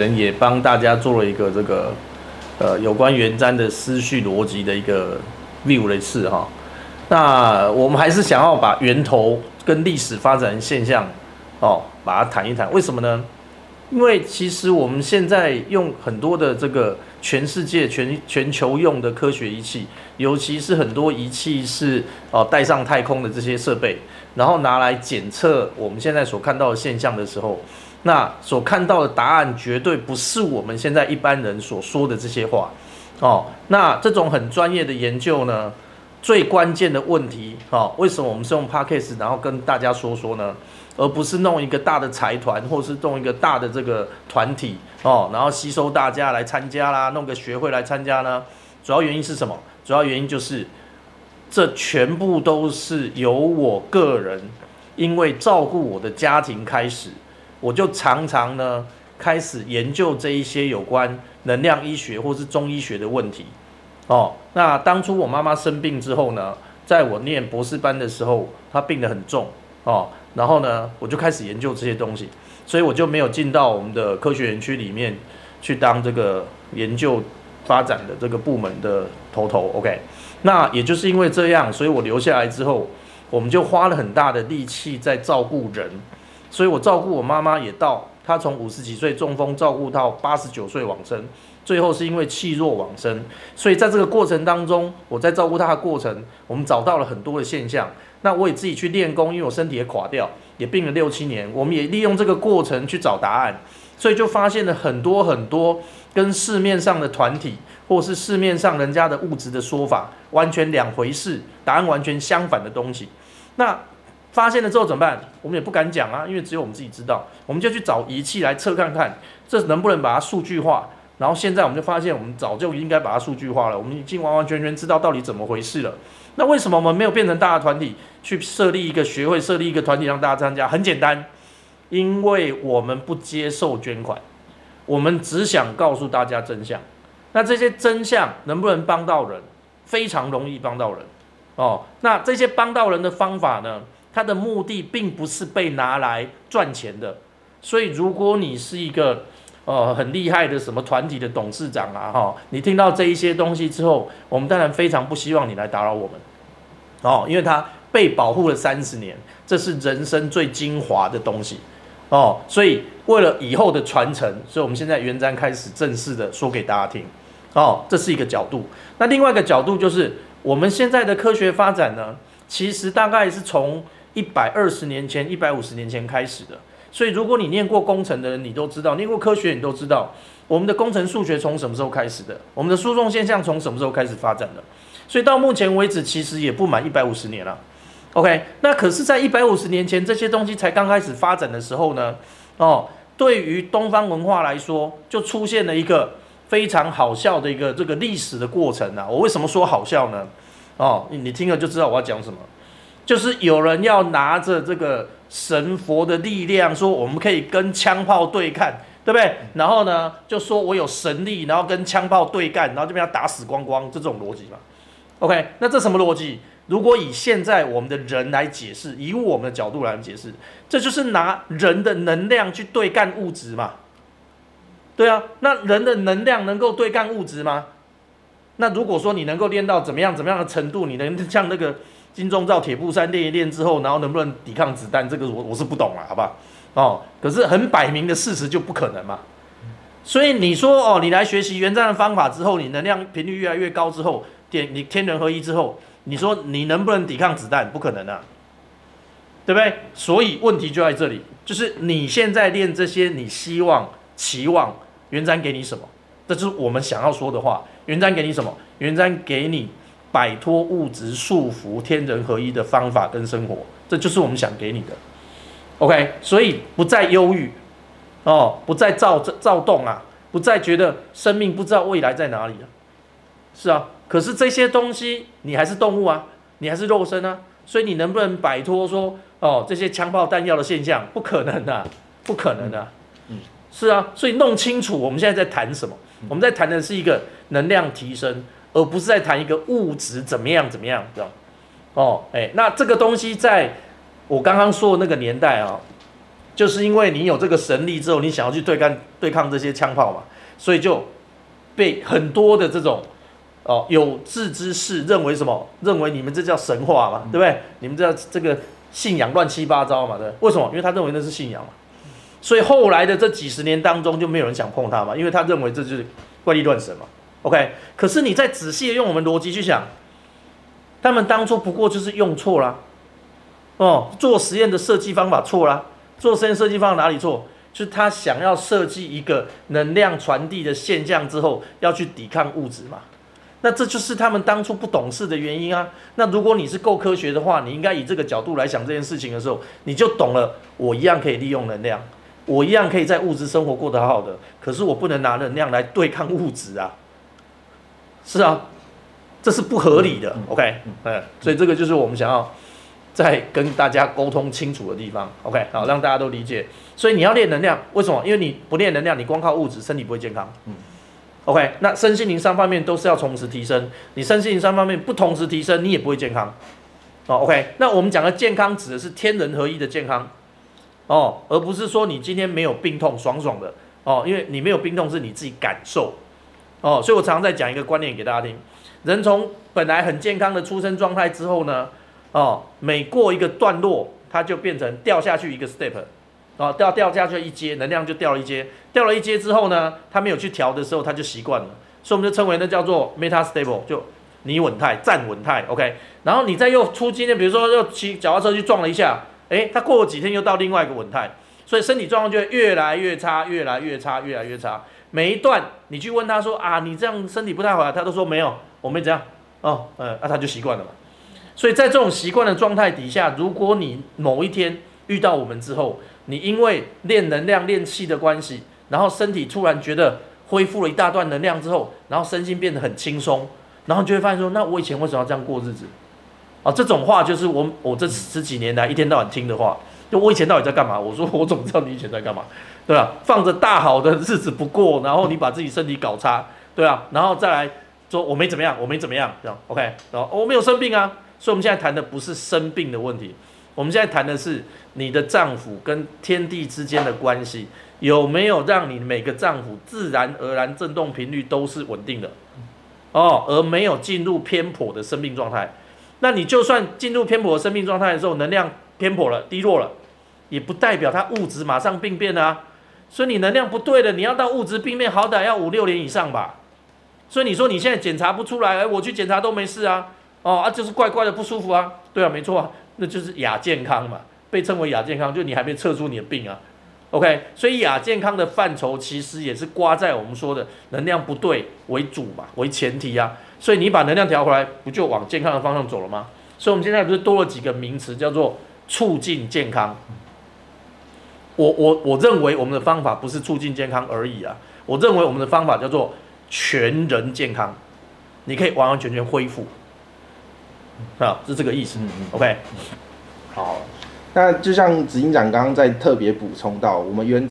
人也帮大家做了一个这个呃有关元瞻的思绪逻辑的一个 view 的事哈。那我们还是想要把源头跟历史发展现象哦，把它谈一谈。为什么呢？因为其实我们现在用很多的这个全世界全全球用的科学仪器，尤其是很多仪器是哦带上太空的这些设备，然后拿来检测我们现在所看到的现象的时候。那所看到的答案绝对不是我们现在一般人所说的这些话，哦，那这种很专业的研究呢，最关键的问题，哦，为什么我们是用 podcast 然后跟大家说说呢？而不是弄一个大的财团，或是弄一个大的这个团体，哦，然后吸收大家来参加啦，弄个学会来参加呢？主要原因是什么？主要原因就是，这全部都是由我个人因为照顾我的家庭开始。我就常常呢开始研究这一些有关能量医学或是中医学的问题，哦，那当初我妈妈生病之后呢，在我念博士班的时候，她病得很重，哦，然后呢，我就开始研究这些东西，所以我就没有进到我们的科学园区里面去当这个研究发展的这个部门的头头，OK，那也就是因为这样，所以我留下来之后，我们就花了很大的力气在照顾人。所以我照顾我妈妈也到，她从五十几岁中风照顾到八十九岁往生，最后是因为气弱往生。所以在这个过程当中，我在照顾她的过程，我们找到了很多的现象。那我也自己去练功，因为我身体也垮掉，也病了六七年。我们也利用这个过程去找答案，所以就发现了很多很多跟市面上的团体或是市面上人家的物质的说法完全两回事，答案完全相反的东西。那。发现了之后怎么办？我们也不敢讲啊，因为只有我们自己知道。我们就去找仪器来测看看，这能不能把它数据化。然后现在我们就发现，我们早就应该把它数据化了。我们已经完完全全知道到底怎么回事了。那为什么我们没有变成大的团体去设立一个学会，设立一个团体让大家参加？很简单，因为我们不接受捐款，我们只想告诉大家真相。那这些真相能不能帮到人？非常容易帮到人哦。那这些帮到人的方法呢？它的目的并不是被拿来赚钱的，所以如果你是一个呃很厉害的什么团体的董事长啊，哈，你听到这一些东西之后，我们当然非常不希望你来打扰我们，哦，因为它被保护了三十年，这是人生最精华的东西，哦，所以为了以后的传承，所以我们现在元瞻开始正式的说给大家听，哦，这是一个角度。那另外一个角度就是我们现在的科学发展呢，其实大概是从一百二十年前、一百五十年前开始的，所以如果你念过工程的人，你都知道；念过科学，你都知道，我们的工程数学从什么时候开始的？我们的输送现象从什么时候开始发展的？所以到目前为止，其实也不满一百五十年了。OK，那可是，在一百五十年前，这些东西才刚开始发展的时候呢？哦，对于东方文化来说，就出现了一个非常好笑的一个这个历史的过程啊！我为什么说好笑呢？哦，你听了就知道我要讲什么。就是有人要拿着这个神佛的力量，说我们可以跟枪炮对看，对不对？然后呢，就说我有神力，然后跟枪炮对干，然后就被他打死光光，这种逻辑嘛。OK，那这什么逻辑？如果以现在我们的人来解释，以我们的角度来解释，这就是拿人的能量去对干物质嘛？对啊，那人的能量能够对干物质吗？那如果说你能够练到怎么样怎么样的程度，你能像那个？金钟罩铁布衫练一练之后，然后能不能抵抗子弹？这个我我是不懂了，好吧？哦，可是很摆明的事实就不可能嘛。所以你说哦，你来学习原战的方法之后，你能量频率越来越高之后，点你天人合一之后，你说你能不能抵抗子弹？不可能啊，对不对？所以问题就在这里，就是你现在练这些，你希望期望元瞻给你什么？这就是我们想要说的话。元瞻给你什么？元瞻给你。摆脱物质束缚，天人合一的方法跟生活，这就是我们想给你的。OK，所以不再忧郁，哦，不再躁躁动啊，不再觉得生命不知道未来在哪里了。是啊，可是这些东西你还是动物啊，你还是肉身啊，所以你能不能摆脱说哦这些枪炮弹药的现象？不可能的，不可能的。嗯，是啊，所以弄清楚我们现在在谈什么？我们在谈的是一个能量提升。而不是在谈一个物质怎么样怎么样，知道？哦，哎，那这个东西在我刚刚说的那个年代啊，就是因为你有这个神力之后，你想要去对抗对抗这些枪炮嘛，所以就被很多的这种哦有志之士认为什么？认为你们这叫神话嘛，对不对？你们这这个信仰乱七八糟嘛，对？为什么？因为他认为那是信仰嘛。所以后来的这几十年当中，就没有人想碰他嘛，因为他认为这就是怪力乱神嘛。OK，可是你再仔细的用我们逻辑去想，他们当初不过就是用错了，哦，做实验的设计方法错了，做实验设计方法哪里错？就是他想要设计一个能量传递的现象之后，要去抵抗物质嘛。那这就是他们当初不懂事的原因啊。那如果你是够科学的话，你应该以这个角度来想这件事情的时候，你就懂了，我一样可以利用能量。我一样可以在物质生活过得好好的，可是我不能拿能量来对抗物质啊！是啊，这是不合理的。OK，嗯，所以这个就是我们想要再跟大家沟通清楚的地方。OK，好，让大家都理解。所以你要练能量，为什么？因为你不练能量，你光靠物质，身体不会健康。嗯，OK，那身心灵三方面都是要同时提升。你身心灵三方面不同时提升，你也不会健康。哦，OK，那我们讲的健康指的是天人合一的健康。哦，而不是说你今天没有病痛，爽爽的哦，因为你没有病痛是你自己感受哦，所以我常常在讲一个观念给大家听：人从本来很健康的出生状态之后呢，哦，每过一个段落，它就变成掉下去一个 step，哦，掉掉下去一阶，能量就掉了一阶，掉了一阶之后呢，它没有去调的时候，它就习惯了，所以我们就称为那叫做 meta stable，就你稳态、站稳态，OK，然后你再又出今天，比如说又骑脚踏车去撞了一下。诶，他过了几天又到另外一个稳态，所以身体状况就会越来越差，越来越差，越来越差。每一段你去问他说啊，你这样身体不太好啊，他都说没有，我没这样。哦，呃，那他就习惯了嘛。所以在这种习惯的状态底下，如果你某一天遇到我们之后，你因为练能量、练气的关系，然后身体突然觉得恢复了一大段能量之后，然后身心变得很轻松，然后就会发现说，那我以前为什么要这样过日子？啊，这种话就是我我这十几年来一天到晚听的话。就我以前到底在干嘛？我说我怎么知道你以前在干嘛？对吧？放着大好的日子不过，然后你把自己身体搞差，对啊，然后再来说我没怎么样，我没怎么样，这样 OK？然后我没有生病啊。所以我们现在谈的不是生病的问题，我们现在谈的是你的脏腑跟天地之间的关系有没有让你每个脏腑自然而然振动频率都是稳定的哦，而没有进入偏颇的生命状态。那你就算进入偏颇的生命状态的时候，能量偏颇了、低落了，也不代表它物质马上病变啊。所以你能量不对了，你要到物质病变，好歹要五六年以上吧。所以你说你现在检查不出来，哎，我去检查都没事啊，哦啊，就是怪怪的不舒服啊。对啊，没错啊，那就是亚健康嘛，被称为亚健康，就你还没测出你的病啊。OK，所以亚健康的范畴其实也是挂在我们说的能量不对为主嘛，为前提啊。所以你把能量调回来，不就往健康的方向走了吗？所以我们现在不是多了几个名词，叫做促进健康。我我我认为我们的方法不是促进健康而已啊，我认为我们的方法叫做全人健康，你可以完完全全恢复，啊，是这个意思。OK，好，那就像执行长刚刚在特别补充到，我们原。